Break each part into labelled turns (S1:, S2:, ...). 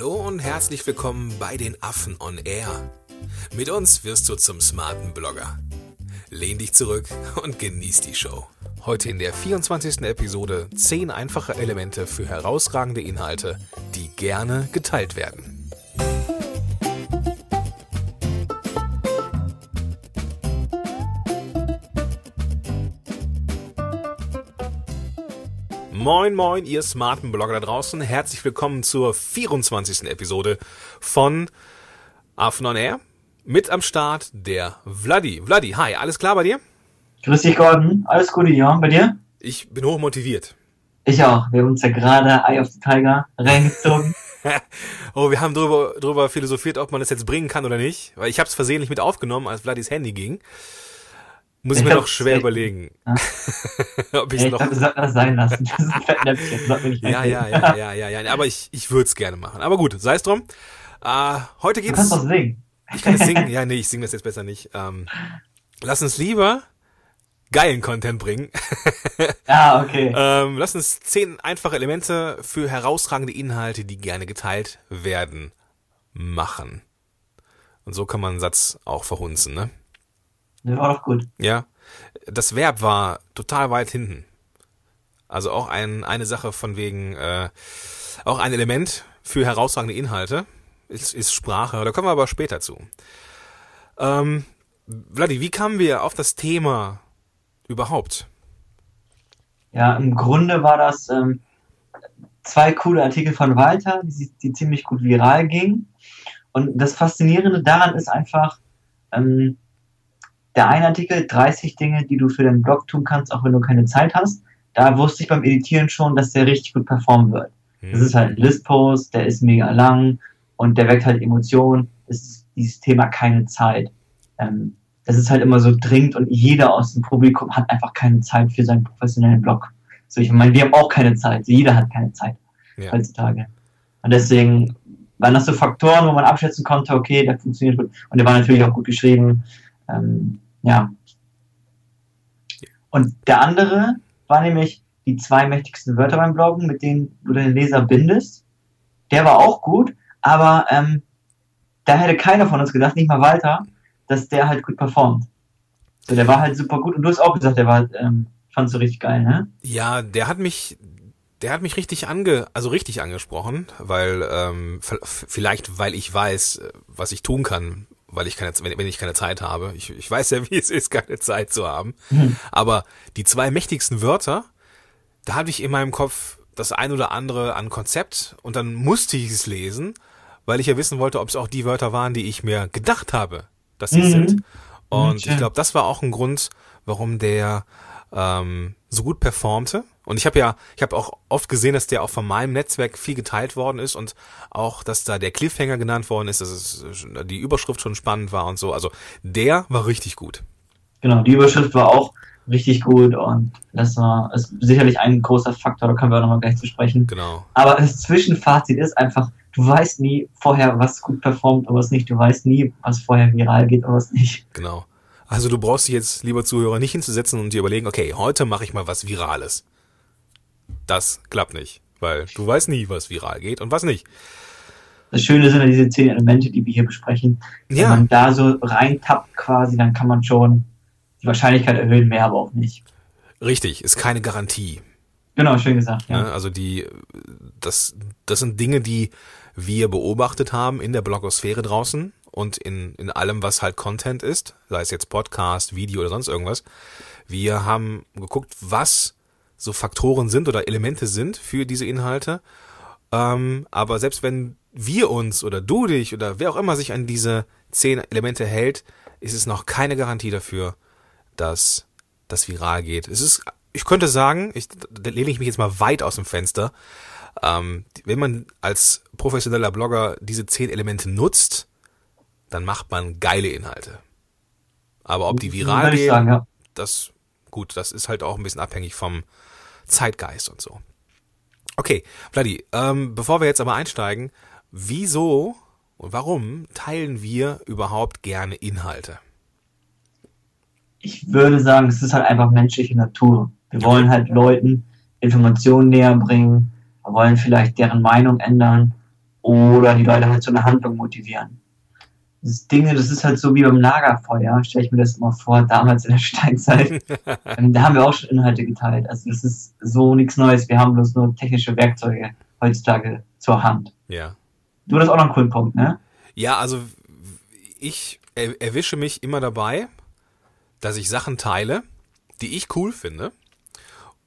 S1: Hallo und herzlich willkommen bei den Affen on Air. Mit uns wirst du zum smarten Blogger. Lehn dich zurück und genieß die Show. Heute in der 24. Episode 10 einfache Elemente für herausragende Inhalte, die gerne geteilt werden. Moin, moin, ihr smarten Blogger da draußen. Herzlich willkommen zur 24. Episode von Affen on Air. Mit am Start der Vladi. Vladi, hi, alles klar bei dir?
S2: Grüß dich, Gordon. Alles Gute, ja. Bei dir?
S1: Ich bin hoch motiviert.
S2: Ich auch. Wir haben uns ja gerade Eye of the Tiger reingezogen.
S1: oh, wir haben drüber, drüber philosophiert, ob man das jetzt bringen kann oder nicht. Weil ich habe es versehentlich mit aufgenommen, als Vladis Handy ging. Muss ich, ich mir noch schwer echt, überlegen. Ja.
S2: Ob ich's ja, ich noch... Glaub, das sein lassen. Das ist ein
S1: ja, ja, ja, ja, ja, ja. Aber ich, ich würde es gerne machen. Aber gut, sei es drum. Äh, heute geht's.
S2: Du kannst doch singen.
S1: Ich kann es singen. Ja, nee, ich singe das jetzt besser nicht. Ähm, lass uns lieber geilen Content bringen.
S2: ah, okay.
S1: ähm, lass uns zehn einfache Elemente für herausragende Inhalte, die gerne geteilt werden, machen. Und so kann man einen Satz auch verhunzen, ne?
S2: Der war doch gut.
S1: Ja. Das Verb war total weit hinten. Also auch ein, eine Sache von wegen, äh, auch ein Element für herausragende Inhalte ist, ist Sprache. Da kommen wir aber später zu. Ähm, Vladi, wie kamen wir auf das Thema überhaupt?
S2: Ja, im Grunde war das ähm, zwei coole Artikel von Walter, die, die ziemlich gut viral gingen. Und das Faszinierende daran ist einfach, ähm, der eine Artikel, 30 Dinge, die du für deinen Blog tun kannst, auch wenn du keine Zeit hast. Da wusste ich beim Editieren schon, dass der richtig gut performen wird. Mhm. Das ist halt ein Listpost, der ist mega lang und der weckt halt Emotionen. Das ist dieses Thema keine Zeit. Ähm, das ist halt immer so dringend und jeder aus dem Publikum hat einfach keine Zeit für seinen professionellen Blog. So, ich meine, wir haben auch keine Zeit. Jeder hat keine Zeit ja. heutzutage. Und deswegen waren das so Faktoren, wo man abschätzen konnte, okay, der funktioniert gut. Und der war natürlich auch gut geschrieben. Ähm, ja. Und der andere war nämlich die zwei mächtigsten Wörter beim Bloggen, mit denen du deinen Leser bindest. Der war auch gut, aber ähm, da hätte keiner von uns gedacht, nicht mal Walter, dass der halt gut performt. So, der war halt super gut. Und du hast auch gesagt, der war, ähm, fandst du richtig geil, ne?
S1: Ja, der hat mich, der hat mich richtig ange, also richtig angesprochen, weil ähm, vielleicht, weil ich weiß, was ich tun kann, weil ich keine, wenn, wenn ich keine Zeit habe. Ich, ich weiß ja, wie es ist, keine Zeit zu haben. Mhm. Aber die zwei mächtigsten Wörter, da hatte ich in meinem Kopf das ein oder andere an Konzept und dann musste ich es lesen, weil ich ja wissen wollte, ob es auch die Wörter waren, die ich mir gedacht habe, dass sie mhm. sind. Und okay. ich glaube, das war auch ein Grund, warum der ähm, so gut performte. Und ich habe ja, ich habe auch oft gesehen, dass der auch von meinem Netzwerk viel geteilt worden ist und auch, dass da der Cliffhanger genannt worden ist, dass es, die Überschrift schon spannend war und so. Also der war richtig gut.
S2: Genau, die Überschrift war auch richtig gut und das war ist sicherlich ein großer Faktor, da können wir auch nochmal gleich zu sprechen.
S1: Genau.
S2: Aber das Zwischenfazit ist einfach, du weißt nie vorher, was gut performt und was nicht. Du weißt nie, was vorher viral geht und was nicht.
S1: Genau. Also du brauchst dich jetzt, lieber Zuhörer, nicht hinzusetzen und dir überlegen, okay, heute mache ich mal was Virales. Das klappt nicht, weil du weißt nie, was viral geht und was nicht.
S2: Das Schöne sind ja diese zehn Elemente, die wir hier besprechen. Ja. Wenn man da so reintappt quasi, dann kann man schon die Wahrscheinlichkeit erhöhen, mehr aber auch nicht.
S1: Richtig, ist keine Garantie.
S2: Genau, schön gesagt. Ja.
S1: Ne, also die, das, das sind Dinge, die wir beobachtet haben in der Blogosphäre draußen und in, in allem, was halt Content ist, sei es jetzt Podcast, Video oder sonst irgendwas. Wir haben geguckt, was so Faktoren sind oder Elemente sind für diese Inhalte. Ähm, aber selbst wenn wir uns oder du dich oder wer auch immer sich an diese zehn Elemente hält, ist es noch keine Garantie dafür, dass das viral geht. Es ist, ich könnte sagen, ich, da lehne ich mich jetzt mal weit aus dem Fenster, ähm, wenn man als professioneller Blogger diese zehn Elemente nutzt, dann macht man geile Inhalte. Aber ob die viral gehen, sagen, ja. das, gut, das ist halt auch ein bisschen abhängig vom Zeitgeist und so. Okay, Vladi, ähm, bevor wir jetzt aber einsteigen, wieso und warum teilen wir überhaupt gerne Inhalte?
S2: Ich würde sagen, es ist halt einfach menschliche Natur. Wir wollen halt Leuten Informationen näher bringen, wir wollen vielleicht deren Meinung ändern oder die Leute halt zu einer Handlung motivieren. Das Dinge, das ist halt so wie beim Lagerfeuer, stelle ich mir das immer vor, damals in der Steinzeit. Ähm, da haben wir auch schon Inhalte geteilt. Also das ist so nichts Neues. Wir haben bloß nur technische Werkzeuge heutzutage zur Hand.
S1: Ja.
S2: Du hast auch noch einen coolen Punkt, ne?
S1: Ja, also ich er erwische mich immer dabei, dass ich Sachen teile, die ich cool finde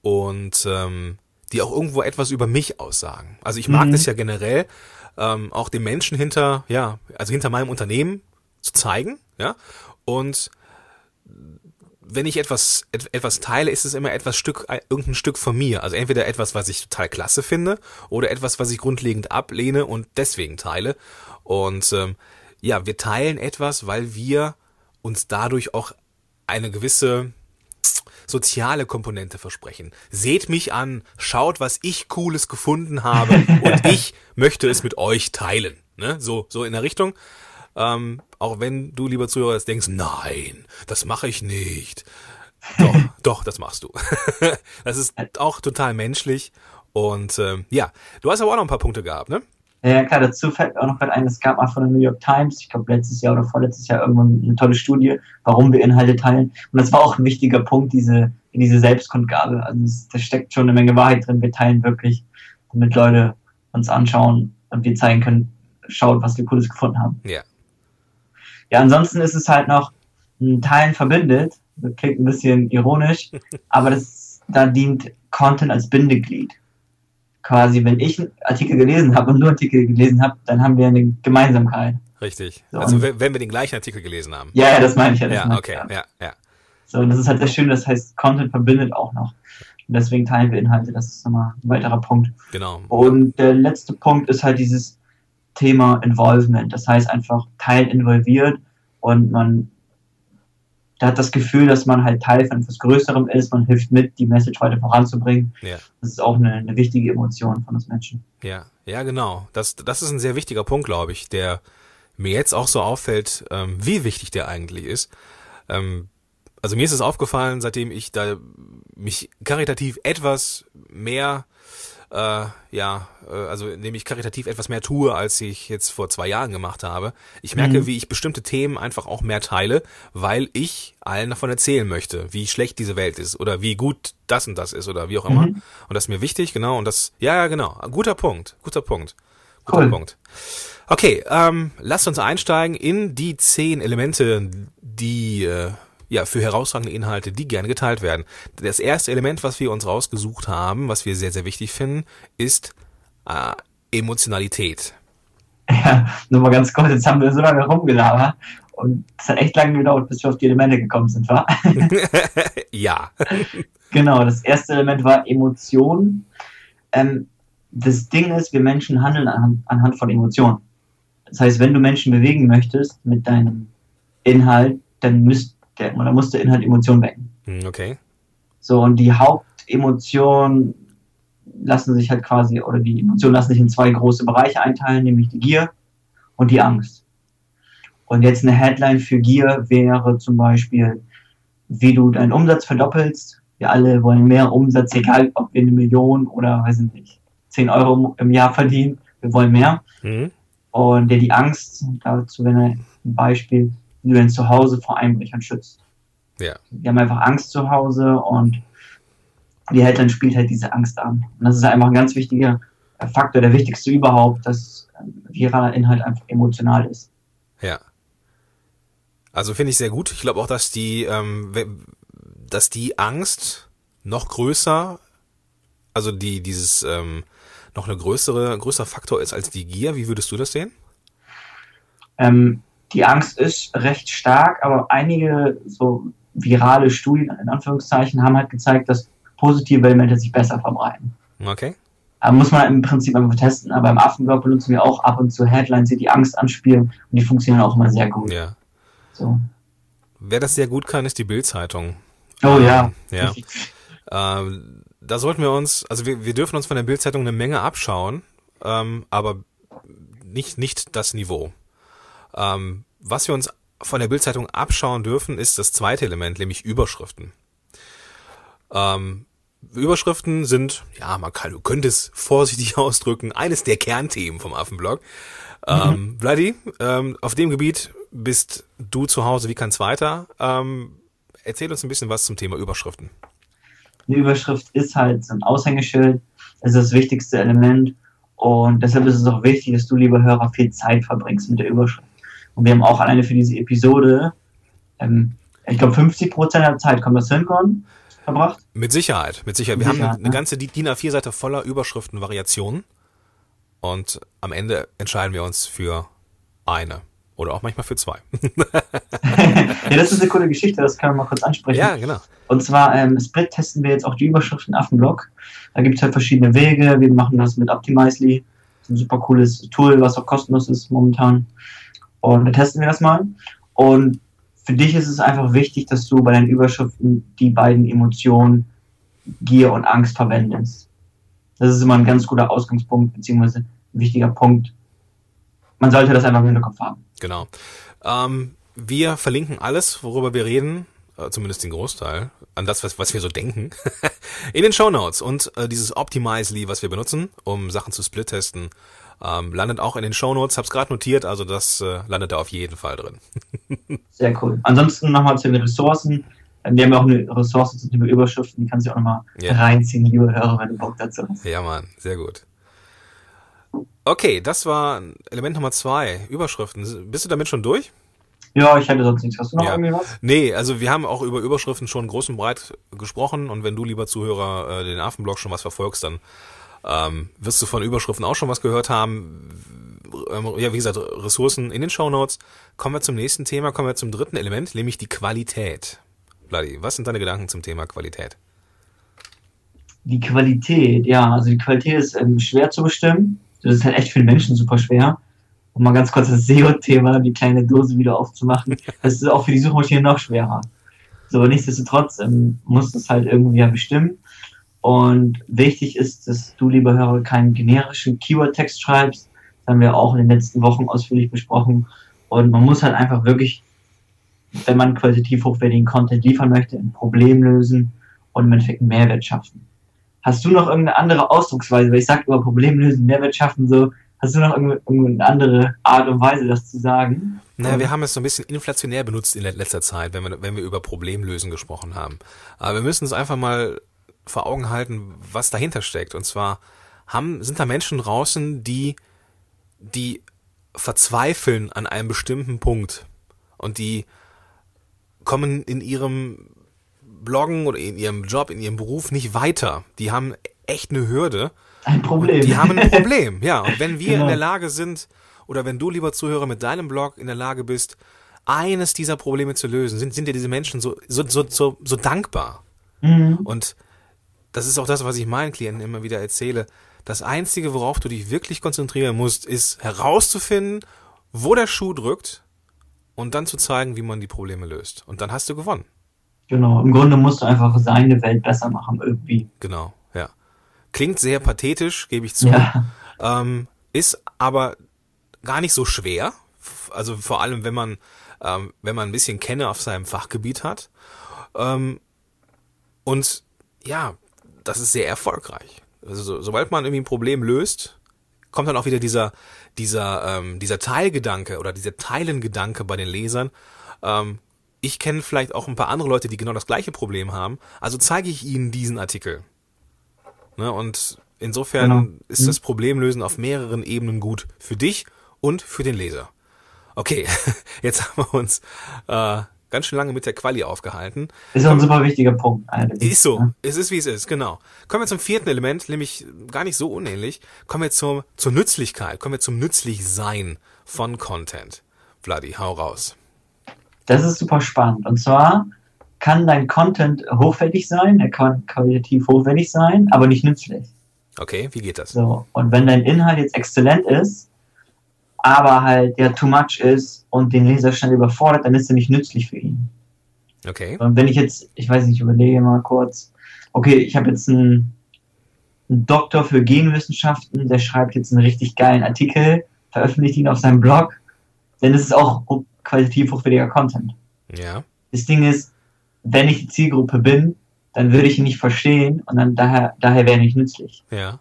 S1: und ähm, die auch irgendwo etwas über mich aussagen. Also ich mag
S2: Mhm.
S1: das ja generell, ähm, auch den Menschen hinter, ja, also hinter meinem Unternehmen zu zeigen, ja. Und wenn ich etwas et, etwas teile, ist es immer etwas Stück ein- irgendein Stück von mir. Also entweder etwas, was ich total klasse finde, oder etwas, was ich grundlegend ablehne und deswegen teile. Und ähm, ja, wir teilen etwas, weil wir uns dadurch auch eine gewisse soziale Komponente versprechen. Seht mich an, schaut, was ich Cooles gefunden habe und ich möchte es mit euch teilen. Ne? So, so in der Richtung. Ähm, auch wenn du, lieber Zuhörer, jetzt denkst, nein, das mache ich nicht. Doch, doch, das machst du. das ist auch total menschlich. Und ähm, ja, du hast aber auch noch ein paar Punkte gehabt, ne?
S2: Ja, klar, dazu fällt auch noch gerade ein, es gab mal von der New York Times, ich glaube letztes Jahr oder vorletztes Jahr irgendwann eine tolle Studie, warum wir Inhalte teilen. Und das war auch ein wichtiger Punkt, diese, diese Selbstkundgabe. Also es, da steckt schon eine Menge Wahrheit drin. Wir teilen wirklich, damit Leute uns anschauen und wir zeigen können, schaut, was wir Cooles gefunden haben.
S1: Ja.
S2: Ja, ansonsten ist es halt noch ein Teilen verbindet. Das klingt ein bisschen ironisch, aber das, da dient Content als Bindeglied. Quasi, wenn ich einen Artikel gelesen habe und nur Artikel gelesen habe, dann haben wir eine Gemeinsamkeit.
S1: Richtig.
S2: So,
S1: also wenn wenn wir den gleichen Artikel gelesen haben.
S2: Ja, ja, das meine ich ja.
S1: Ja,
S2: meine ich,
S1: okay, ja, ja.
S2: So, und das ist halt sehr schön, das heißt, Content verbindet auch noch. Und deswegen teilen wir Inhalte, das ist nochmal ein weiterer Punkt.
S1: Genau.
S2: Und der letzte Punkt ist halt dieses Thema Involvement. Das heißt einfach Teil involviert und man da hat das Gefühl, dass man halt Teil von etwas Größerem ist, man hilft mit, die Message weiter voranzubringen.
S1: Ja.
S2: Das ist auch eine, eine wichtige Emotion von uns Menschen.
S1: Ja, ja, genau. Das, das ist ein sehr wichtiger Punkt, glaube ich, der mir jetzt auch so auffällt, ähm, wie wichtig der eigentlich ist. Ähm, also mir ist es aufgefallen, seitdem ich da mich karitativ etwas mehr, äh, ja, äh, also indem ich karitativ etwas mehr tue, als ich jetzt vor zwei Jahren gemacht habe. Ich merke,
S2: Mhm.
S1: wie ich bestimmte Themen einfach auch mehr teile, weil ich allen davon erzählen möchte, wie schlecht diese Welt ist oder wie gut das und das ist oder wie auch immer.
S2: Mhm.
S1: Und das ist mir wichtig, genau. Und das, ja, ja, genau. Guter Punkt, guter Punkt. Guter
S2: Cool.
S1: Punkt. Okay, ähm, lasst uns einsteigen in die zehn Elemente, die äh, ja für herausragende Inhalte, die gerne geteilt werden. Das erste Element, was wir uns rausgesucht haben, was wir sehr, sehr wichtig finden, ist äh, Emotionalität.
S2: Ja, nur mal ganz kurz, jetzt haben wir so lange rumgelabert und es hat echt lange gedauert, bis wir auf die Elemente gekommen sind, wa?
S1: ja.
S2: Genau, das erste Element war Emotionen. Ähm, das Ding ist, wir Menschen handeln anhand, anhand von Emotionen. Das heißt, wenn du Menschen bewegen möchtest mit deinem Inhalt, dann müsst der, oder muss der Inhalt Emotionen wecken.
S1: Hm, Okay.
S2: So, und die Hauptemotionen lassen sich halt quasi, oder die Emotionen lassen sich in zwei große Bereiche einteilen, nämlich die Gier und die Angst. Und jetzt eine Headline für Gier wäre zum Beispiel, wie du deinen Umsatz verdoppelst. Wir alle wollen mehr Umsatz, egal ob wir eine Million oder, weiß ich nicht, 10 Euro im Jahr verdienen. Wir wollen mehr.
S1: Hm?
S2: Und der die Angst, dazu wäre ein Beispiel, wie du dein Zuhause vor Einbrechern schützt.
S1: Ja.
S2: Die haben einfach Angst zu Hause und die Headline spielt halt diese Angst an. Und das ist einfach ein ganz wichtiger Faktor, der wichtigste überhaupt, dass viraler Inhalt einfach emotional ist.
S1: Ja. Also finde ich sehr gut. Ich glaube auch, dass die, ähm, dass die Angst noch größer, also die dieses ähm, noch eine größere, größer Faktor ist als die Gier. Wie würdest du das sehen?
S2: Ähm, die Angst ist recht stark, aber einige so virale Studien, in Anführungszeichen, haben halt gezeigt, dass positive Elemente sich besser verbreiten.
S1: Okay.
S2: Aber muss man im Prinzip einfach testen. Aber im Affenblog benutzen wir auch ab und zu Headlines, die die Angst anspielen und die funktionieren auch immer sehr gut.
S1: Ja.
S2: So.
S1: Wer das sehr gut kann, ist die Bild-Zeitung.
S2: Oh ja.
S1: Ja. Ähm, da sollten wir uns, also wir, wir dürfen uns von der Bild-Zeitung eine Menge abschauen, ähm, aber nicht, nicht das Niveau. Ähm, was wir uns von der Bild-Zeitung abschauen dürfen, ist das zweite Element, nämlich Überschriften. Ähm, Überschriften sind, ja, man kann, du könntest vorsichtig ausdrücken, eines der Kernthemen vom Affenblog. Mhm. Ähm, Vladi, ähm, auf dem Gebiet bist du zu Hause wie kein Zweiter. Ähm, erzähl uns ein bisschen was zum Thema Überschriften.
S2: Eine Überschrift ist halt so ein Aushängeschild, ist das wichtigste Element und deshalb ist es auch wichtig, dass du, lieber Hörer, viel Zeit verbringst mit der Überschrift. Und wir haben auch alleine für diese Episode, ähm, ich glaube 50 Prozent der Zeit kommt das hinkommen verbracht?
S1: Mit Sicherheit, mit Sicherheit. Wir Sicherheit, haben eine ne? ganze DIN A4-Seite voller Überschriften, Variationen. Und am Ende entscheiden wir uns für eine. Oder auch manchmal für zwei.
S2: ja, das ist eine coole Geschichte, das können wir mal kurz ansprechen.
S1: Ja, genau.
S2: Und zwar ähm, Split testen wir jetzt auch die Überschriften Affenblog. Da gibt es halt verschiedene Wege. Wir machen das mit Optimizely. Das ist ein super cooles Tool, was auch kostenlos ist momentan. Und da testen wir das mal. Und für dich ist es einfach wichtig, dass du bei deinen Überschriften die beiden Emotionen Gier und Angst verwendest. Das ist immer ein ganz guter Ausgangspunkt, beziehungsweise ein wichtiger Punkt. Man sollte das einfach im Hinterkopf haben.
S1: Genau. Ähm, wir verlinken alles, worüber wir reden, äh, zumindest den Großteil, an das, was, was wir so denken, in den Show Notes. Und äh, dieses Optimizely, was wir benutzen, um Sachen zu split-testen, ähm, landet auch in den Shownotes, hab's gerade notiert, also das äh, landet da auf jeden Fall drin.
S2: Sehr cool. Ansonsten nochmal zu den Ressourcen. Ähm, wir haben ja auch eine Ressource zu den Überschriften, die kannst du auch nochmal yeah. reinziehen, liebe Hörer, wenn du Bock dazu hast.
S1: Ja, Mann, sehr gut. Okay, das war Element Nummer zwei, Überschriften. Bist du damit schon durch?
S2: Ja, ich hätte sonst nichts. Hast du noch ja. irgendwie was?
S1: Nee, also wir haben auch über Überschriften schon groß und breit gesprochen und wenn du, lieber Zuhörer, äh, den Affenblog schon was verfolgst, dann ähm, wirst du von Überschriften auch schon was gehört haben. Ähm, ja, wie gesagt, Ressourcen in den Show Notes. Kommen wir zum nächsten Thema, kommen wir zum dritten Element, nämlich die Qualität. Vladi, was sind deine Gedanken zum Thema Qualität?
S2: Die Qualität, ja, also die Qualität ist ähm, schwer zu bestimmen. Das ist halt echt für den Menschen super schwer. Um mal ganz kurz das SEO-Thema, die kleine Dose wieder aufzumachen, das ist auch für die Suchmaschine noch schwerer. So, nichtsdestotrotz ähm, muss das halt irgendwie ja bestimmen. Und wichtig ist, dass du, lieber Hörer, keinen generischen Keyword-Text schreibst. Das haben wir auch in den letzten Wochen ausführlich besprochen. Und man muss halt einfach wirklich, wenn man qualitativ hochwertigen Content liefern möchte, ein Problem lösen und im Endeffekt einen Mehrwert schaffen. Hast du noch irgendeine andere Ausdrucksweise? Weil ich sage immer Problem lösen, Mehrwert schaffen, so. Hast du noch irgendeine andere Art und Weise, das zu sagen?
S1: Naja, wir haben es so ein bisschen inflationär benutzt in letzter Zeit, wenn wir, wenn wir über Problemlösen gesprochen haben. Aber wir müssen es einfach mal vor Augen halten, was dahinter steckt. Und zwar haben, sind da Menschen draußen, die, die verzweifeln an einem bestimmten Punkt und die kommen in ihrem Bloggen oder in ihrem Job, in ihrem Beruf nicht weiter. Die haben echt eine Hürde.
S2: Ein Problem.
S1: Die haben ein Problem, ja. Und wenn wir genau. in der Lage sind, oder wenn du, lieber Zuhörer, mit deinem Blog in der Lage bist, eines dieser Probleme zu lösen, sind, sind dir diese Menschen so, so, so, so, so dankbar. Mhm. Und das ist auch das, was ich meinen Klienten immer wieder erzähle. Das Einzige, worauf du dich wirklich konzentrieren musst, ist herauszufinden, wo der Schuh drückt und dann zu zeigen, wie man die Probleme löst. Und dann hast du gewonnen.
S2: Genau, im Grunde musst du einfach seine Welt besser machen irgendwie.
S1: Genau, ja. Klingt sehr pathetisch, gebe ich zu. Ja. Ähm, ist aber gar nicht so schwer. Also vor allem, wenn man, ähm, wenn man ein bisschen Kenne auf seinem Fachgebiet hat. Ähm, und ja, das ist sehr erfolgreich. Also so, sobald man irgendwie ein Problem löst, kommt dann auch wieder dieser dieser ähm, dieser Teilgedanke oder dieser Teilengedanke bei den Lesern. Ähm, ich kenne vielleicht auch ein paar andere Leute, die genau das gleiche Problem haben. Also zeige ich ihnen diesen Artikel. Ne, und insofern genau. ist mhm. das Problemlösen auf mehreren Ebenen gut für dich und für den Leser. Okay, jetzt haben wir uns äh, ganz schön lange mit der Quali aufgehalten.
S2: Ist auch ein super wichtiger Punkt.
S1: Ist so. Ne? Es ist, wie es ist, genau. Kommen wir zum vierten Element, nämlich gar nicht so unähnlich. Kommen wir zur, zur Nützlichkeit, kommen wir zum Nützlichsein von Content. Vladi, hau raus.
S2: Das ist super spannend. Und zwar kann dein Content hochwertig sein, er kann qualitativ hochwertig sein, aber nicht nützlich.
S1: Okay, wie geht das?
S2: So, und wenn dein Inhalt jetzt exzellent ist, aber halt ja too much ist und den Leser schnell überfordert, dann ist er nicht nützlich für ihn.
S1: Okay.
S2: Und wenn ich jetzt, ich weiß nicht, überlege mal kurz, okay, ich habe jetzt einen, einen Doktor für Genwissenschaften, der schreibt jetzt einen richtig geilen Artikel, veröffentlicht ihn auf seinem Blog, dann ist es auch qualitativ hochwertiger Content.
S1: Ja.
S2: Das Ding ist, wenn ich die Zielgruppe bin, dann würde ich ihn nicht verstehen und dann daher, daher wäre er nicht nützlich.
S1: Ja.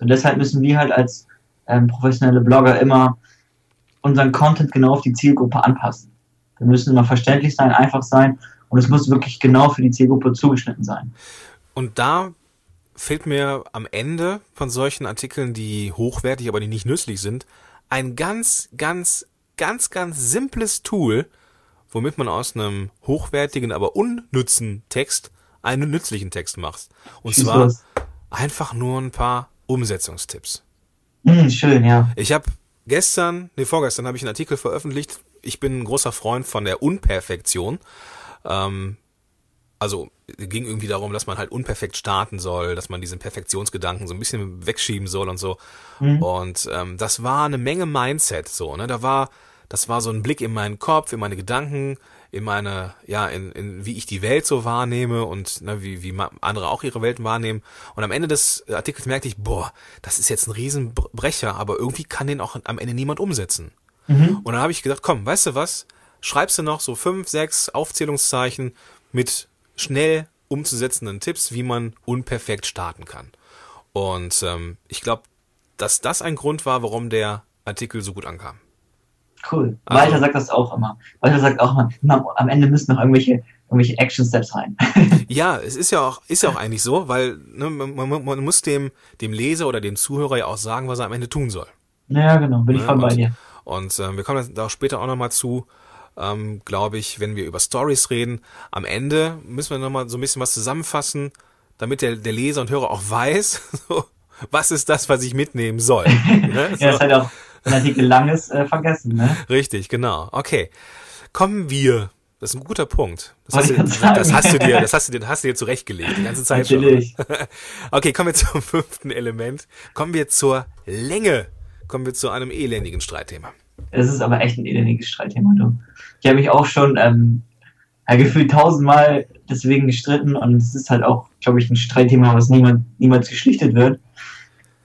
S2: Und deshalb müssen wir halt als ähm, professionelle Blogger immer unseren Content genau auf die Zielgruppe anpassen. Wir müssen immer verständlich sein, einfach sein und es muss wirklich genau für die Zielgruppe zugeschnitten sein.
S1: Und da fehlt mir am Ende von solchen Artikeln, die hochwertig, aber die nicht nützlich sind, ein ganz, ganz, ganz, ganz simples Tool, womit man aus einem hochwertigen, aber unnützen Text einen nützlichen Text macht. Und
S2: Schieß
S1: zwar
S2: los.
S1: einfach nur ein paar Umsetzungstipps.
S2: Hm, schön, ja.
S1: Ich habe gestern, nee, vorgestern habe ich einen Artikel veröffentlicht. Ich bin ein großer Freund von der Unperfektion. Ähm, also ging irgendwie darum, dass man halt unperfekt starten soll, dass man diesen Perfektionsgedanken so ein bisschen wegschieben soll und so.
S2: Mhm.
S1: Und ähm, das war eine Menge Mindset so, ne? Da war, das war so ein Blick in meinen Kopf, in meine Gedanken, in meine, ja, in, in wie ich die Welt so wahrnehme und ne, wie, wie andere auch ihre Welten wahrnehmen. Und am Ende des Artikels merkte ich, boah, das ist jetzt ein Riesenbrecher, aber irgendwie kann den auch am Ende niemand umsetzen.
S2: Mhm.
S1: Und dann habe ich gedacht, komm, weißt du was? Schreibst du noch so fünf, sechs Aufzählungszeichen mit schnell umzusetzenden Tipps, wie man unperfekt starten kann. Und ähm, ich glaube, dass das ein Grund war, warum der Artikel so gut ankam.
S2: Cool.
S1: Also-
S2: Walter sagt das auch immer. Walter sagt auch immer, "Na, am Ende müssen noch irgendwelche, irgendwelche Action-Steps rein.
S1: Ja, es ist ja auch, ist ja auch eigentlich so, weil ne, man, man, muss dem, dem Leser oder dem Zuhörer ja auch sagen, was er am Ende tun soll.
S2: ja, genau, bin ich
S1: Ja,
S2: voll bei
S1: und-
S2: dir.
S1: Und ähm, wir kommen da später auch nochmal zu, ähm, glaube ich, wenn wir über Stories reden. Am Ende müssen wir nochmal so ein bisschen was zusammenfassen, damit der, der Leser und Hörer auch weiß, so, was ist das, was ich mitnehmen soll. ne?
S2: Ja, das
S1: so,
S2: hat auch Artikel langes äh, vergessen, ne?
S1: richtig, genau. Okay. Kommen wir. Das ist ein guter Punkt. Das hast, du, das hast du dir, das hast du dir, hast du dir zurechtgelegt, die ganze Zeit schon.
S2: Natürlich.
S1: Okay, kommen wir zum fünften Element. Kommen wir zur Länge. Kommen wir zu einem elendigen Streitthema.
S2: Es ist aber echt ein elendiges Streitthema, du. Ich habe mich auch schon ähm, ja, gefühlt tausendmal deswegen gestritten und es ist halt auch, glaube ich, ein Streitthema, was niemand, niemals geschlichtet wird.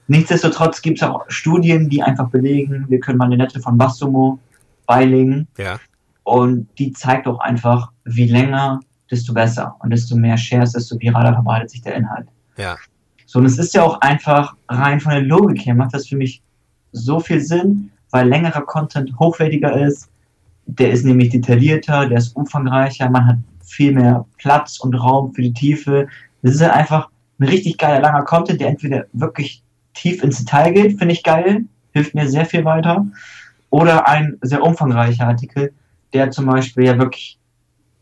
S2: Nichtsdestotrotz gibt es auch Studien, die einfach belegen, wir können mal eine Nette von Bassumo beilegen
S1: Ja.
S2: und die zeigt auch einfach, wie länger, desto besser und desto mehr Shares, desto viraler verbreitet sich der Inhalt.
S1: Ja.
S2: So, und es ist ja auch einfach rein von der Logik her, macht das für mich so viel Sinn, weil längerer Content hochwertiger ist. Der ist nämlich detaillierter, der ist umfangreicher, man hat viel mehr Platz und Raum für die Tiefe. Das ist halt einfach ein richtig geiler langer Content, der entweder wirklich tief ins Detail geht, finde ich geil, hilft mir sehr viel weiter. Oder ein sehr umfangreicher Artikel, der zum Beispiel ja wirklich,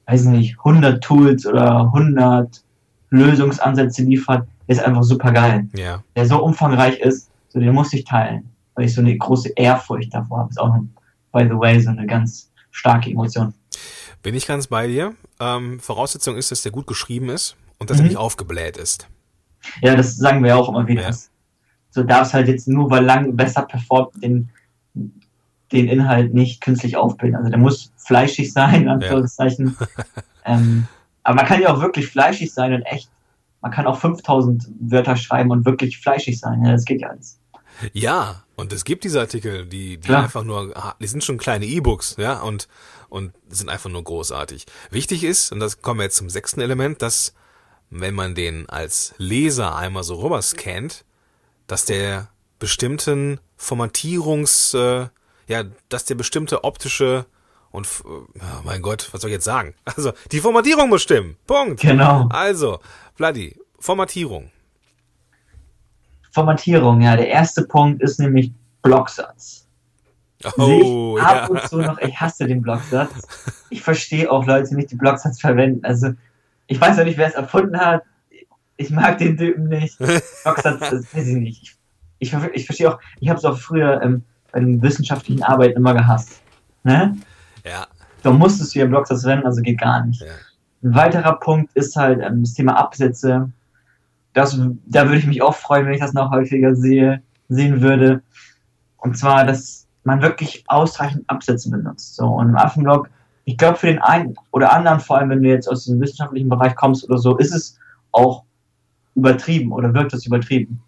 S2: weiß nicht, 100 Tools oder 100 Lösungsansätze liefert, ist einfach super geil.
S1: Ja.
S2: Der so umfangreich ist, so den muss ich teilen, weil ich so eine große Ehrfurcht davor habe. Ist auch, by the way, so eine ganz starke Emotion.
S1: Bin ich ganz bei dir. Ähm, Voraussetzung ist, dass der gut geschrieben ist und dass er
S2: Mhm.
S1: nicht aufgebläht ist.
S2: Ja, das sagen wir auch immer wieder.
S1: Ja.
S2: So darf es halt jetzt nur, weil lang besser performt, den, den Inhalt nicht künstlich aufbilden. Also der muss fleischig sein, in Anführungszeichen. ähm, aber man kann ja auch wirklich fleischig sein und echt, man kann auch 5000 Wörter schreiben und wirklich fleischig sein. Ja, das geht ja alles.
S1: Ja, und es gibt diese Artikel, die, die
S2: Klar.
S1: einfach nur, die sind schon kleine E-Books, ja, und, und sind einfach nur großartig. Wichtig ist, und das kommen wir jetzt zum sechsten Element, dass, wenn man den als Leser einmal so rüber scannt, dass der bestimmten Formatierungs, äh, ja, dass der bestimmte optische und, ja, mein Gott, was soll ich jetzt sagen? Also, die Formatierung muss stimmen. Punkt.
S2: Genau.
S1: Also, Vladi, Formatierung.
S2: Formatierung, ja. Der erste Punkt ist nämlich Blocksatz.
S1: Oh,
S2: ich ab
S1: ja.
S2: und zu noch, ich hasse den Blocksatz. Ich verstehe auch Leute, die nicht den Blocksatz verwenden. Also, ich weiß auch nicht, wer es erfunden hat. Ich mag den Typen nicht. Blocksatz, das weiß ich nicht. Ich, ich, ver- ich verstehe auch, ich habe es auch früher ähm, bei den wissenschaftlichen Arbeiten immer gehasst. Ne?
S1: Ja,
S2: Da musstest du ja Blocksatz verwenden, also geht gar nicht.
S1: ja.
S2: Ein weiterer Punkt ist halt ähm, das Thema Absätze. Das, da würde ich mich auch freuen, wenn ich das noch häufiger sehe, sehen würde. Und zwar, dass man wirklich ausreichend Absätze benutzt. So, und im Affenblog, ich glaube, für den einen oder anderen, vor allem wenn du jetzt aus dem wissenschaftlichen Bereich kommst oder so, ist es auch übertrieben oder wirkt es übertrieben.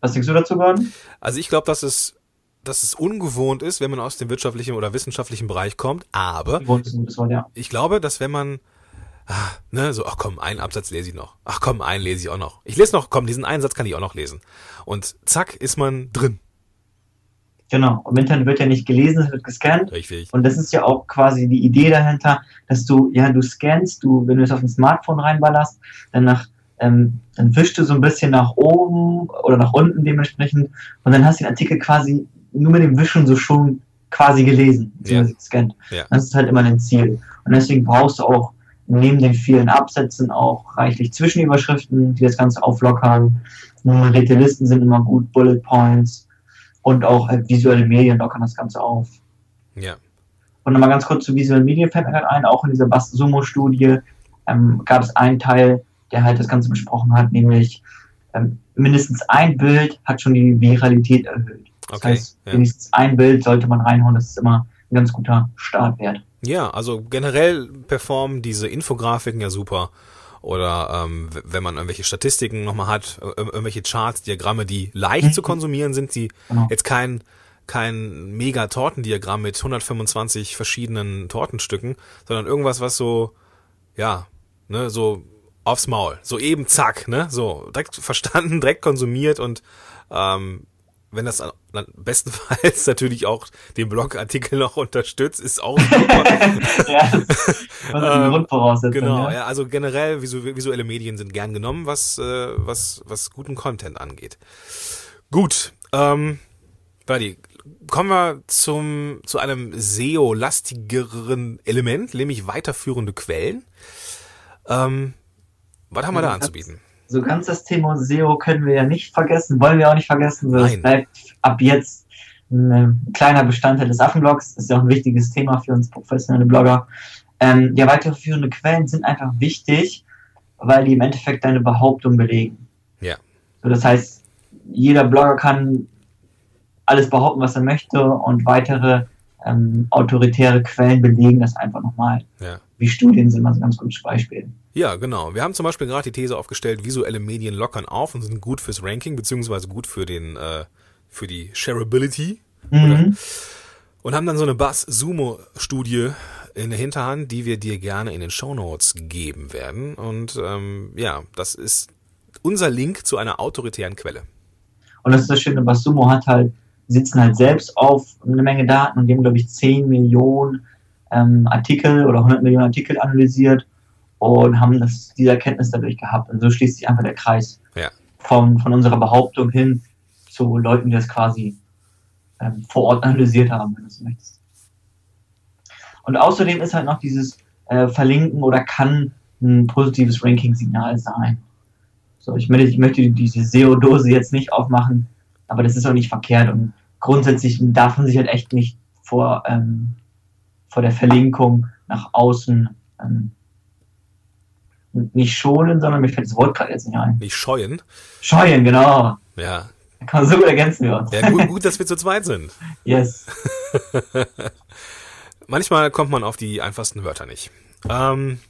S2: Was denkst du dazu, Gordon?
S1: Also ich glaube, dass es, dass es ungewohnt ist, wenn man aus dem wirtschaftlichen oder wissenschaftlichen Bereich kommt. Aber ich glaube, dass wenn man ah, ne, so, ach komm, einen Absatz lese ich noch. Ach komm, einen lese ich auch noch. Ich lese noch, komm, diesen einen Satz kann ich auch noch lesen. Und zack, ist man drin.
S2: Genau. Im Internet wird ja nicht gelesen, es wird gescannt.
S1: Richtig.
S2: Und das ist ja auch quasi die Idee dahinter, dass du, ja, du scannst, du, wenn du es auf ein Smartphone reinballerst, dann nach, ähm, dann wischst du so ein bisschen nach oben oder nach unten dementsprechend und dann hast du den Artikel quasi nur mit dem Wischen so schon quasi gelesen, beziehungsweise gescannt.
S1: Ja.
S2: Das ist halt immer dein Ziel. Und deswegen brauchst du auch neben den vielen Absätzen auch reichlich Zwischenüberschriften, die das Ganze auflockern. Nummerierte Listen sind immer gut, Bullet Points und auch halt visuelle Medien lockern das Ganze auf.
S1: Ja.
S2: Und nochmal ganz kurz zu visuellen Medien fällt mir gerade ein, auch in dieser Bast-Sumo-Studie ähm, gab es einen Teil, der halt das Ganze besprochen hat, nämlich ähm, mindestens ein Bild hat schon die Viralität erhöht. Das
S1: Okay,
S2: heißt,
S1: ja.
S2: wenigstens ein Bild sollte man reinhauen, das ist immer ein ganz guter Startwert.
S1: Ja, also generell performen diese Infografiken ja super. Oder ähm, wenn man irgendwelche Statistiken nochmal hat, ir- irgendwelche Charts, Diagramme, die leicht zu konsumieren sind, die
S2: Genau.
S1: jetzt kein kein mega Tortendiagramm mit 125 verschiedenen Tortenstücken, sondern irgendwas, was so, ja, ne, so aufs Maul, so eben zack, ne, so direkt verstanden, direkt konsumiert und ähm, wenn das bestenfalls natürlich auch den Blogartikel noch unterstützt, ist auch super.
S2: ja, das ist eine
S1: Ähm. Genau,
S2: ja.
S1: ja, also generell visu visuelle Medien sind gern genommen, was äh, was was guten Content angeht. Gut, ähm, Buddy, kommen wir zum zu einem SEO-lastigeren Element, nämlich weiterführende Quellen. Ähm, was haben wir da
S2: Ja,
S1: anzubieten?
S2: So ganz das Thema SEO können wir ja nicht vergessen, wollen wir auch nicht vergessen. Es bleibt ab jetzt ein äh, kleiner Bestandteil des Affenblogs. Ist ja auch ein wichtiges Thema für uns professionelle Blogger. Ähm, ja, weiterführende Quellen sind einfach wichtig, weil die im Endeffekt deine Behauptung belegen.
S1: Ja.
S2: So, das heißt, jeder Blogger kann alles behaupten, was er möchte und weitere ähm, autoritäre Quellen belegen das einfach nochmal.
S1: Ja.
S2: Wie Studien sind mal so ein ganz gutes Beispiel.
S1: Ja, genau. Wir haben zum Beispiel gerade die These aufgestellt, visuelle Medien lockern auf und sind gut fürs Ranking, beziehungsweise gut für den, äh, für die Shareability.
S2: Mhm.
S1: Und haben dann so eine Bass-Sumo-Studie in der Hinterhand, die wir dir gerne in den Shownotes geben werden. Und ähm, ja, das ist unser Link zu einer autoritären Quelle.
S2: Und das ist das Schöne, was Sumo hat halt, sitzen halt selbst auf eine Menge Daten und die haben, glaube ich, 10 Millionen ähm, Artikel oder 100 Millionen Artikel analysiert und haben das, diese Erkenntnis dadurch gehabt. Und so schließt sich einfach der Kreis
S1: Ja.
S2: von, von unserer Behauptung hin zu Leuten, die das quasi ähm, vor Ort analysiert haben, wenn du so möchtest. Und außerdem ist halt noch dieses äh, Verlinken oder kann ein positives Ranking-Signal sein. So, ich möchte, ich möchte diese SEO-Dose jetzt nicht aufmachen, aber das ist auch nicht verkehrt und grundsätzlich darf man sich halt echt nicht vor, ähm, vor der Verlinkung nach außen ähm, nicht schonen, sondern mir fällt das Wort gerade jetzt nicht ein.
S1: Nicht scheuen.
S2: Scheuen, genau.
S1: Ja.
S2: Da kann man so gut ergänzen wir uns.
S1: Ja, gut, gut, dass wir zu zweit sind.
S2: Yes.
S1: Manchmal kommt man auf die einfachsten Wörter nicht. Ähm,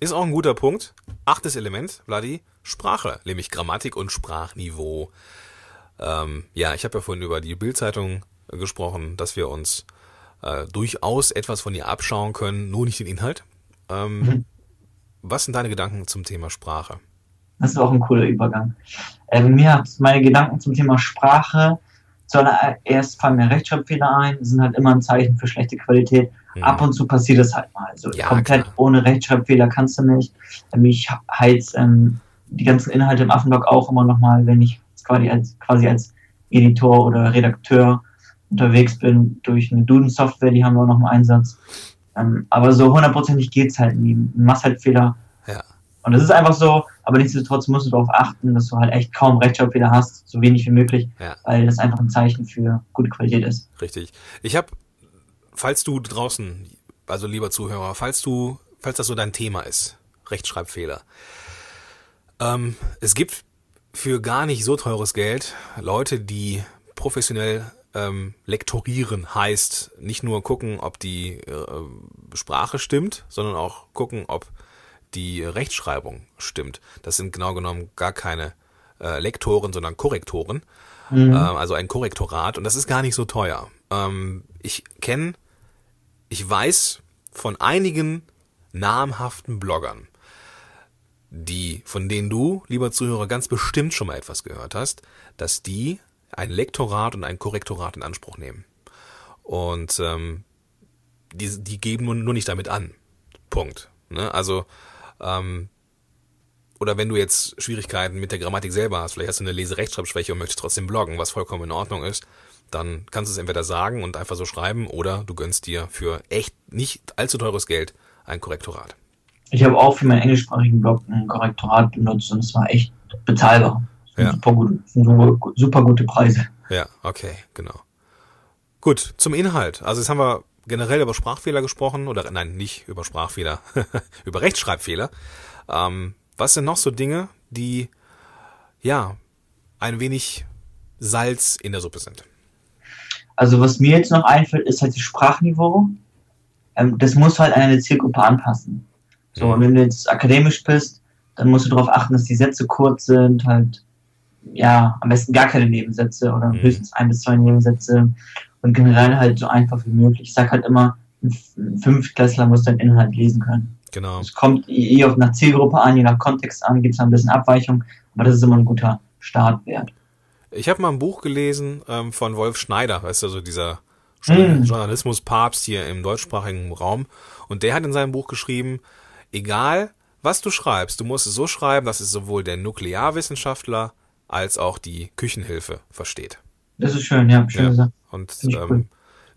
S1: ist auch ein guter Punkt. Achtes Element, Vladi, Sprache, nämlich Grammatik und Sprachniveau. Ähm, ja, ich habe ja vorhin über die Bildzeitung gesprochen, dass wir uns äh, durchaus etwas von ihr abschauen können, nur nicht den Inhalt. Ähm,
S2: Mhm.
S1: Was sind deine Gedanken zum Thema Sprache?
S2: Das ist auch ein cooler Übergang. Ähm, mir hat meine Gedanken zum Thema Sprache zuallererst fallen mir Rechtschreibfehler ein, sind halt immer ein Zeichen für schlechte Qualität.
S1: Hm.
S2: Ab und zu passiert es halt mal. Also
S1: Ja,
S2: komplett
S1: klar.
S2: ohne Rechtschreibfehler kannst du nicht. Ähm, ich heiz ähm, die ganzen Inhalte im Affenblog auch immer nochmal, wenn ich quasi als, quasi als Editor oder Redakteur unterwegs bin, durch eine Duden-Software, die haben wir auch noch im Einsatz. Ähm, aber so hundertprozentig geht's halt nie. Du machst halt Fehler.
S1: Ja.
S2: Und das ist einfach so, aber nichtsdestotrotz musst du darauf achten, dass du halt echt kaum Rechtschreibfehler hast, so wenig wie möglich,
S1: Ja.
S2: weil das einfach ein Zeichen für gute Qualität ist.
S1: Richtig. Ich habe, falls du draußen, also lieber Zuhörer, falls du, falls das so dein Thema ist, Rechtschreibfehler, ähm, es gibt für gar nicht so teures Geld Leute, die professionell ähm, lektorieren, heißt nicht nur gucken, ob die äh, Sprache stimmt, sondern auch gucken, ob die Rechtschreibung stimmt. Das sind genau genommen gar keine äh, Lektoren, sondern Korrektoren.
S2: Mhm.
S1: Ähm, also ein Korrektorat und das ist gar nicht so teuer. Ähm, ich kenne, ich weiß von einigen namhaften Bloggern, die, von denen du, lieber Zuhörer, ganz bestimmt schon mal etwas gehört hast, dass die ein Lektorat und ein Korrektorat in Anspruch nehmen. Und ähm, die, die geben nur, nicht damit an. Punkt. Ne? Also, ähm, oder wenn du jetzt Schwierigkeiten mit der Grammatik selber hast, vielleicht hast du eine Leserechtschreibschwäche und möchtest trotzdem bloggen, was vollkommen in Ordnung ist, dann kannst du es entweder sagen und einfach so schreiben oder du gönnst dir für echt nicht allzu teures Geld ein Korrektorat.
S2: Ich habe auch für meinen englischsprachigen Blog ein Korrektorat benutzt und es war echt bezahlbar. Ja. Super, gut, super gute Preise.
S1: Ja, okay, genau. Gut, zum Inhalt. Also jetzt haben wir generell über Sprachfehler gesprochen oder nein, nicht über Sprachfehler, über Rechtschreibfehler. Ähm, was sind noch so Dinge, die ja ein wenig Salz in der Suppe sind?
S2: Also was mir jetzt noch einfällt, ist halt das Sprachniveau. Ähm, das muss halt an eine Zielgruppe anpassen. So, mhm. wenn du jetzt akademisch bist, dann musst du darauf achten, dass die Sätze kurz sind, halt, ja, am besten gar keine Nebensätze oder mhm. höchstens ein bis zwei Nebensätze und generell halt so einfach wie möglich. Ich sag halt immer, ein Fünftklässler muss deinen Inhalt lesen können.
S1: Genau.
S2: Es kommt eh auf nach Zielgruppe an, je nach Kontext an, gibt es ein bisschen Abweichung, aber das ist immer ein guter Startwert.
S1: Ich habe mal ein Buch gelesen ähm, von Wolf Schneider, weißt du, so dieser hm. Journalismuspapst hier im deutschsprachigen Raum. Und der hat in seinem Buch geschrieben, egal was du schreibst, du musst es so schreiben, dass es sowohl der Nuklearwissenschaftler als auch die Küchenhilfe versteht.
S2: Das ist schön, ja, schön ja. gesagt.
S1: Und ähm, cool.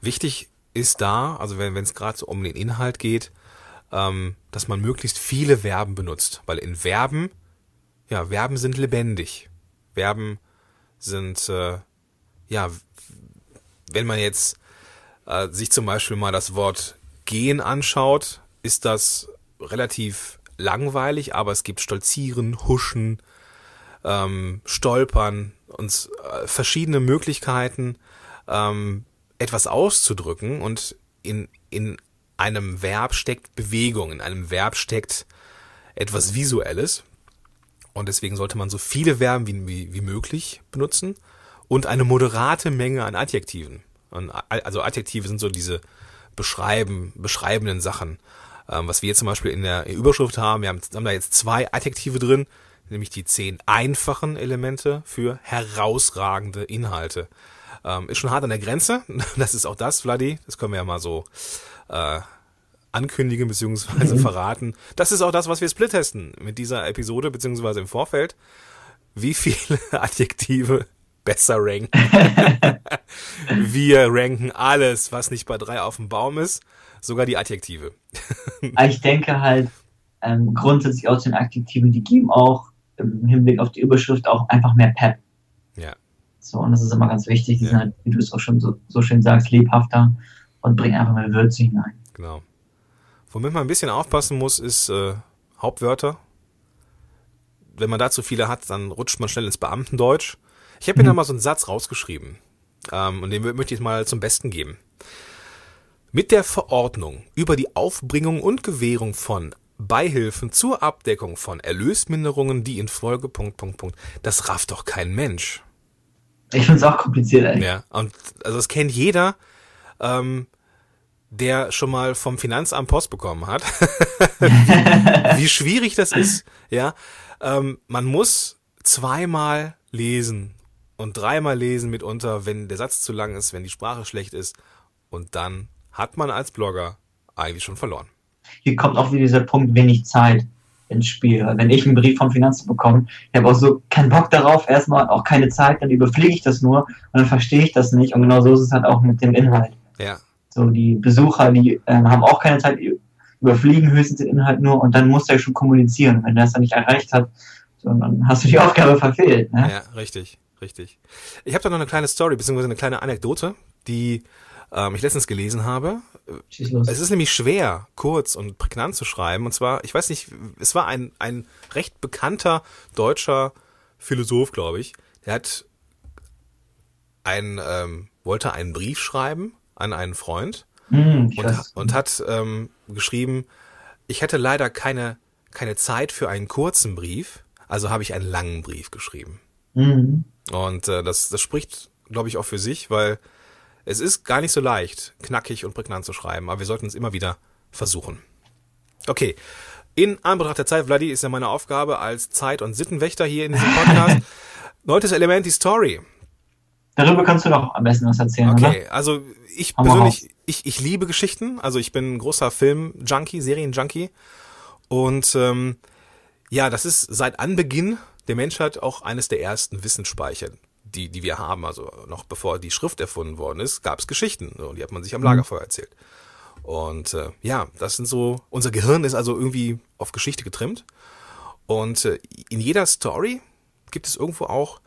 S1: wichtig ist da, also wenn es gerade so um den Inhalt geht, ähm, dass man möglichst viele Verben benutzt, weil in Verben, ja, Verben sind lebendig. Verben sind, äh, ja, wenn man jetzt äh, sich zum Beispiel mal das Wort gehen anschaut, ist das relativ langweilig, aber es gibt Stolzieren, Huschen, ähm, Stolpern und äh, verschiedene Möglichkeiten, ähm, etwas auszudrücken und in, in einem Verb steckt Bewegung, in einem Verb steckt etwas Visuelles. Und deswegen sollte man so viele Verben wie, wie, wie möglich benutzen und eine moderate Menge an Adjektiven. Also Adjektive sind so diese beschreiben, beschreibenden Sachen. Ähm, was wir jetzt zum Beispiel in der Überschrift haben, wir haben, haben da jetzt zwei Adjektive drin, nämlich die zehn einfachen Elemente für herausragende Inhalte. Ähm, ist schon hart an der Grenze. Das ist auch das, Vladi. Das können wir ja mal so äh, ankündigen bzw. Mhm. verraten. Das ist auch das, was wir split testen mit dieser Episode beziehungsweise im Vorfeld. Wie viele Adjektive besser ranken. wir ranken alles, was nicht bei drei auf dem Baum ist, sogar die Adjektive.
S2: ich denke halt ähm, grundsätzlich aus den Adjektiven, die geben auch im Hinblick auf die Überschrift auch einfach mehr Pep.
S1: Ja.
S2: So, und das ist immer ganz wichtig. Die ja. sind halt, wie du es auch schon so, so schön sagst, lebhafter und bringen einfach mehr Würze hinein.
S1: Genau. Womit man ein bisschen aufpassen muss, ist äh, Hauptwörter. Wenn man da zu viele hat, dann rutscht man schnell ins Beamtendeutsch. Ich habe mir mhm. da mal so einen Satz rausgeschrieben. Ähm, und den möchte ich mal zum Besten geben. Mit der Verordnung über die Aufbringung und Gewährung von Beihilfen zur Abdeckung von Erlösminderungen, die in Folge Punkt, Punkt, Punkt. Das rafft doch kein Mensch.
S2: Ich finde es auch kompliziert, ey.
S1: Ja, und also das kennt jeder. Ähm, der schon mal vom Finanzamt Post bekommen hat, wie, wie, schwierig das ist. Ja, ähm, man muss zweimal lesen und dreimal lesen mitunter, wenn der Satz zu lang ist, wenn die Sprache schlecht ist. Und dann hat man als Blogger eigentlich schon verloren.
S2: Hier kommt auch wieder dieser Punkt wenig Zeit ins Spiel. Wenn ich einen Brief vom Finanzamt bekomme, ich habe auch so keinen Bock darauf, erstmal auch keine Zeit, dann überfliege ich das nur und dann verstehe ich das nicht. Und genau so ist es halt auch mit dem Inhalt.
S1: Ja,
S2: so, die Besucher, die äh, haben auch keine Zeit, überfliegen höchstens den Inhalt nur und dann muss er schon kommunizieren. Wenn er es dann nicht erreicht hat, so, dann hast du die Aufgabe verfehlt. Ne?
S1: Ja, richtig, richtig. Ich habe da noch eine kleine Story, beziehungsweise eine kleine Anekdote, die ähm, ich letztens gelesen habe. Es ist nämlich schwer, kurz und prägnant zu schreiben. Und zwar, ich weiß nicht, es war ein, ein recht bekannter deutscher Philosoph, glaube ich. Der hat ein, ähm, wollte einen Brief schreiben an einen Freund mm, und, und, hat ähm, geschrieben, ich hätte leider keine, keine Zeit für einen kurzen Brief, also habe ich einen langen Brief geschrieben. Mm. Und äh, das, das spricht, glaube ich, auch für sich, weil es ist gar nicht so leicht, knackig und prägnant zu schreiben, aber wir sollten es immer wieder versuchen. Okay. In Anbetracht der Zeit, Vladi, ist ja meine Aufgabe als Zeit- und Sittenwächter hier in diesem Podcast. Neuntes Element, die Story.
S2: Darüber kannst du doch am besten was erzählen,
S1: Okay,
S2: oder?
S1: also ich
S2: mal
S1: persönlich, ich, ich liebe Geschichten. Also ich bin ein großer Film-Junkie, Serien-Junkie. Und ähm, ja, das ist seit Anbeginn der Menschheit auch eines der ersten Wissensspeicher, die, die wir haben. Also noch bevor die Schrift erfunden worden ist, gab es Geschichten. So, die hat man sich am Lagerfeuer erzählt. Und äh, ja, das sind so, unser Gehirn ist also irgendwie auf Geschichte getrimmt. Und äh, in jeder Story gibt es irgendwo auch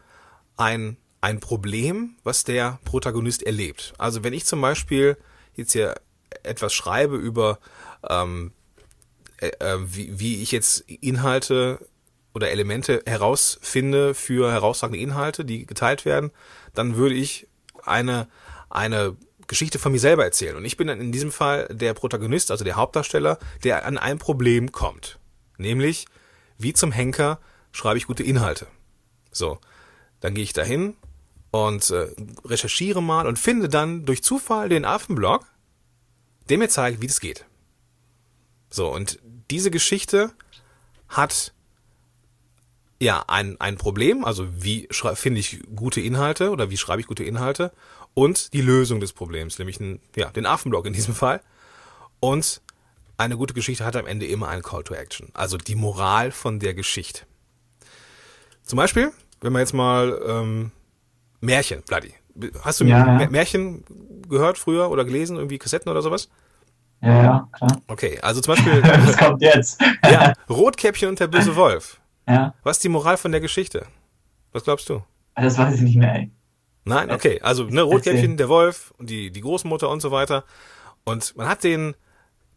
S1: ein, ein Problem, was der Protagonist erlebt. Also wenn ich zum Beispiel jetzt hier etwas schreibe über, ähm, äh, äh, wie, wie ich jetzt Inhalte oder Elemente herausfinde für herausragende Inhalte, die geteilt werden, dann würde ich eine, eine Geschichte von mir selber erzählen. Und ich bin dann in diesem Fall der Protagonist, also der Hauptdarsteller, der an ein Problem kommt. Nämlich, wie zum Henker schreibe ich gute Inhalte. So, dann gehe ich dahin und äh, recherchiere mal und finde dann durch Zufall den Affenblog, der mir zeigt, wie das geht. So, und diese Geschichte hat ja ein, ein Problem, also wie finde ich gute Inhalte oder wie schreibe ich gute Inhalte und die Lösung des Problems, nämlich ein, ja, den Affenblog in diesem Fall. Und eine gute Geschichte hat am Ende immer einen Call to Action, also die Moral von der Geschichte. Zum Beispiel, wenn man jetzt mal ähm, Märchen, Bloody. Hast du
S2: Ja, ja.
S1: Mä- Märchen gehört früher oder gelesen, irgendwie Kassetten oder sowas?
S2: Ja, ja, klar.
S1: Okay, also zum Beispiel
S2: Das kommt jetzt.
S1: ja, Rotkäppchen und der böse Wolf.
S2: Ja,
S1: Was ist die Moral von der Geschichte? Was glaubst du?
S2: das weiß ich nicht mehr, ey.
S1: Nein? Okay, also ne, Rotkäppchen, der Wolf und die, die Großmutter und so weiter. Und man hat den,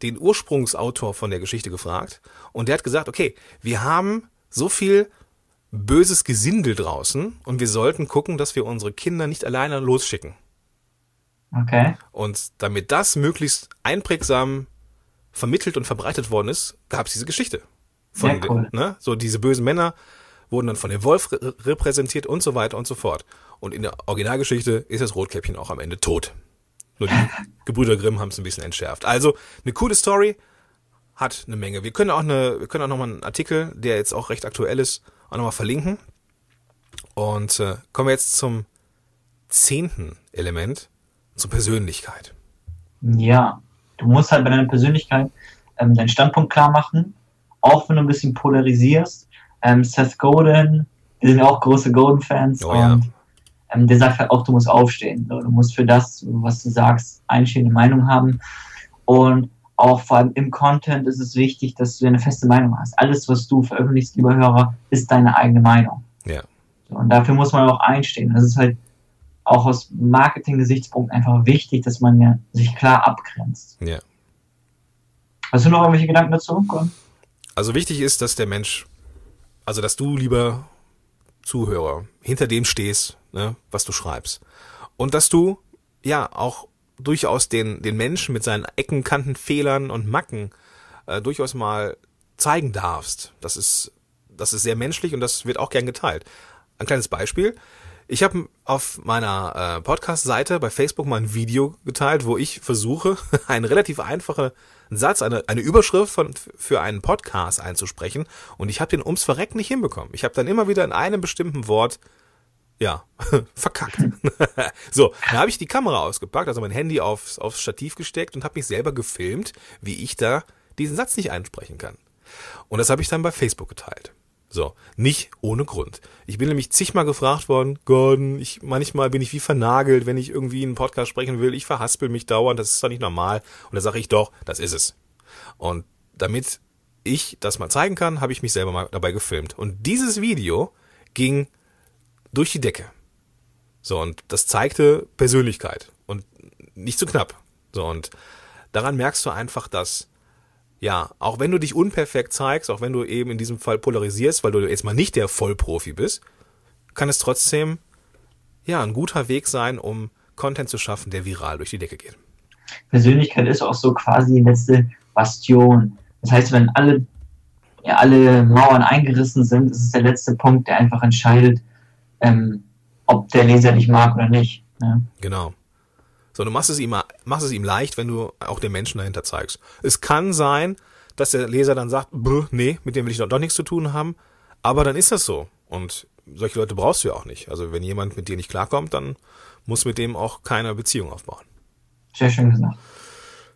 S1: den Ursprungsautor von der Geschichte gefragt und der hat gesagt, okay, wir haben so viel böses Gesindel draußen und wir sollten gucken, dass wir unsere Kinder nicht alleine losschicken.
S2: Okay.
S1: Und damit das möglichst einprägsam vermittelt und verbreitet worden ist, gab es diese Geschichte. Von,
S2: cool.
S1: ne, so diese bösen Männer wurden dann von dem Wolf re repräsentiert und so weiter und so fort. Und in der Originalgeschichte ist das Rotkäppchen auch am Ende tot. Nur die Gebrüder Grimm haben es ein bisschen entschärft. Also eine coole Story, hat eine Menge. Wir können auch eine, wir können auch nochmal einen Artikel, der jetzt auch recht aktuell ist, auch nochmal verlinken. Und äh, kommen wir jetzt zum zehnten Element, zur Persönlichkeit.
S2: Ja, du musst halt bei deiner Persönlichkeit ähm, deinen Standpunkt klar machen, auch wenn du ein bisschen polarisierst. Ähm, Seth Godin, wir sind ja auch große Godin-Fans
S1: Oh ja.
S2: und ähm, der sagt halt auch, du musst aufstehen. Du musst für das, was du sagst, einstehende Meinung haben. Und auch vor allem im Content ist es wichtig, dass du eine feste Meinung hast. Alles, was du veröffentlichst, lieber Hörer, ist deine eigene Meinung.
S1: Ja.
S2: Und dafür muss man auch einstehen. Das ist halt auch aus Marketing-Gesichtspunkten einfach wichtig, dass man ja sich klar abgrenzt.
S1: Ja.
S2: Hast du noch irgendwelche Gedanken dazu? Gordon?
S1: Also wichtig ist, dass der Mensch, also dass du, lieber Zuhörer, hinter dem stehst, ne, was du schreibst. Und dass du, ja, auch durchaus den, den Menschen mit seinen Ecken, Kanten, Fehlern und Macken äh, durchaus mal zeigen darfst. Das ist, das ist sehr menschlich und das wird auch gern geteilt. Ein kleines Beispiel. Ich habe auf meiner äh, Podcast-Seite bei Facebook mal ein Video geteilt, wo ich versuche, einen relativ einfachen Satz, eine, eine Überschrift von, für einen Podcast einzusprechen und ich habe den ums Verrecken nicht hinbekommen. Ich habe dann immer wieder in einem bestimmten Wort ja, verkackt. so, dann habe ich die Kamera ausgepackt, also mein Handy aufs, aufs Stativ gesteckt und habe mich selber gefilmt, wie ich da diesen Satz nicht einsprechen kann. Und das habe ich dann bei Facebook geteilt. So, nicht ohne Grund. Ich bin nämlich zigmal gefragt worden, Gordon, ich, manchmal bin ich wie vernagelt, wenn ich irgendwie einen Podcast sprechen will. Ich verhaspel mich dauernd, das ist doch nicht normal. Und da sage ich doch, das ist es. Und damit ich das mal zeigen kann, habe ich mich selber mal dabei gefilmt. Und dieses Video ging durch die Decke. So, und das zeigte Persönlichkeit und nicht zu knapp. So, und daran merkst du einfach, dass, ja, auch wenn du dich unperfekt zeigst, auch wenn du eben in diesem Fall polarisierst, weil du jetzt mal nicht der Vollprofi bist, kann es trotzdem, ja, ein guter Weg sein, um Content zu schaffen, der viral durch die Decke geht.
S2: Persönlichkeit ist auch so quasi die letzte Bastion. Das heißt, wenn alle, ja, alle Mauern eingerissen sind, ist es der letzte Punkt, der einfach entscheidet, ähm, ob der Leser dich mag oder nicht. Ne?
S1: Genau. So, du machst es ihm, machst es ihm leicht, wenn du auch den Menschen dahinter zeigst. Es kann sein, dass der Leser dann sagt, nee, mit dem will ich doch, doch nichts zu tun haben. Aber dann ist das so. Und solche Leute brauchst du ja auch nicht. Also wenn jemand mit dir nicht klarkommt, dann muss mit dem auch keine Beziehung aufbauen.
S2: Sehr schön gesagt.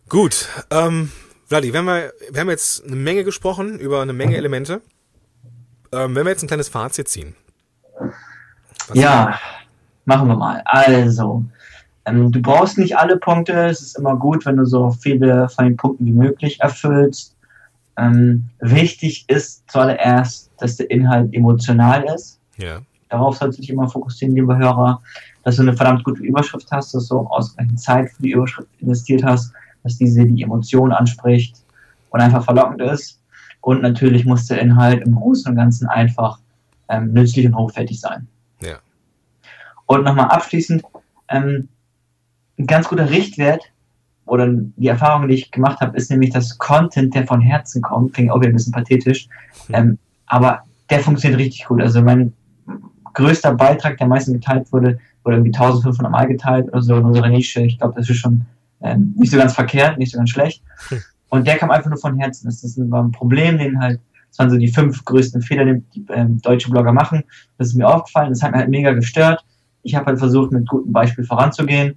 S1: Gut, ähm, Vladi, wir haben, wir haben jetzt eine Menge gesprochen über eine Menge Elemente. Ähm, wenn wir jetzt ein kleines Fazit ziehen.
S2: ja, machen wir mal. Also, ähm, du brauchst nicht alle Punkte. Es ist immer gut, wenn du so viele von den Punkten wie möglich erfüllst. Ähm, wichtig ist zuallererst, dass der Inhalt emotional ist.
S1: Ja.
S2: Darauf sollst du dich immer fokussieren, liebe Hörer, dass du eine verdammt gute Überschrift hast, dass du auch ausreichend Zeit für die Überschrift investiert hast, dass diese die Emotion anspricht und einfach verlockend ist. Und natürlich muss der Inhalt im Großen und Ganzen einfach ähm, nützlich und hochwertig sein.
S1: Ja.
S2: Und nochmal abschließend, ähm, ein ganz guter Richtwert oder die Erfahrung, die ich gemacht habe, ist nämlich, dass Content, der von Herzen kommt, klingt auch wieder ein bisschen pathetisch, hm. ähm, aber der funktioniert richtig gut. Also mein größter Beitrag, der meistens geteilt wurde, wurde irgendwie 1500 Mal geteilt oder so in unserer Nische. Ich glaube, das ist schon ähm, nicht so ganz verkehrt, nicht so ganz schlecht. Hm. Und der kam einfach nur von Herzen. Das ist ein Problem, den halt, das waren so die fünf größten Fehler, die, die ähm, deutsche Blogger machen. Das ist mir aufgefallen, das hat mir halt mega gestört. Ich habe halt versucht, mit gutem Beispiel voranzugehen.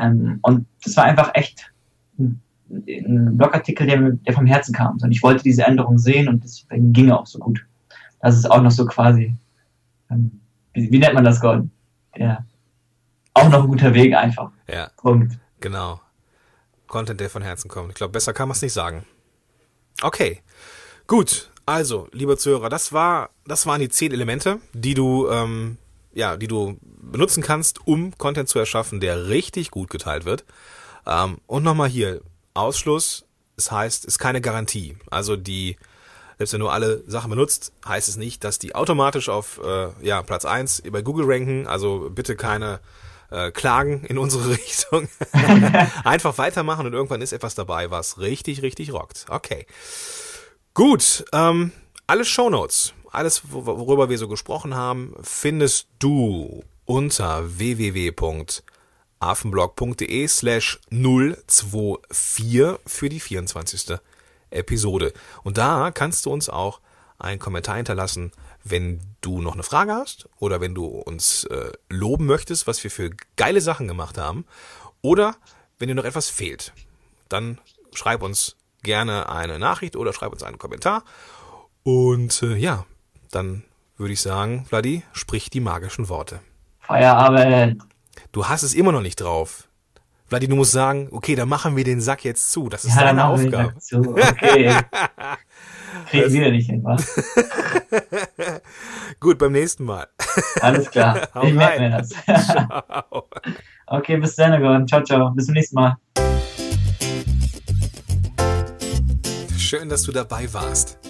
S2: Ähm, und das war einfach echt ein, ein Blogartikel, der, der vom Herzen kam. Und ich wollte diese Änderung sehen und deswegen ging er auch so gut. Das ist auch noch so quasi, ähm, wie, wie nennt man das, Gordon? Ja. Auch noch ein guter Weg einfach.
S1: Ja.
S2: Punkt.
S1: Genau. Content, der von Herzen kommt. Ich glaube, besser kann man es nicht sagen. Okay. Gut. Also, lieber Zuhörer, das war, das waren die zehn Elemente, die du, ähm, ja, die du benutzen kannst, um Content zu erschaffen, der richtig gut geteilt wird. Ähm, und nochmal hier, Ausschluss, es heißt, ist keine Garantie. Also die, selbst wenn du alle Sachen benutzt, heißt es nicht, dass die automatisch auf äh, ja, Platz eins bei Google ranken. Also bitte keine äh, Klagen in unsere Richtung. Einfach weitermachen und irgendwann ist etwas dabei, was richtig, richtig rockt. Okay. Gut, ähm, alle Shownotes, alles, worüber wir so gesprochen haben, findest du unter www.affenblog.de slash 024 für die 24. Episode. Und da kannst du uns auch einen Kommentar hinterlassen, wenn du noch eine Frage hast oder wenn du uns äh, loben möchtest, was wir für geile Sachen gemacht haben oder wenn dir noch etwas fehlt, dann schreib uns gerne eine Nachricht oder schreib uns einen Kommentar. Und äh, ja, dann würde ich sagen, Vladi, sprich die magischen Worte.
S2: Feierabend.
S1: Du hast es immer noch nicht drauf. Vladi, du musst sagen, okay, dann machen wir den Sack jetzt zu. Das ist ja, deine Aufgabe.
S2: Okay. Kriegen also, wieder nicht hin, was?
S1: Gut, beim nächsten Mal.
S2: Alles klar. ich merke mir das. ciao. Okay, bis dann, Gordon. Ciao, ciao. Bis zum nächsten Mal.
S1: Schön, dass du dabei warst.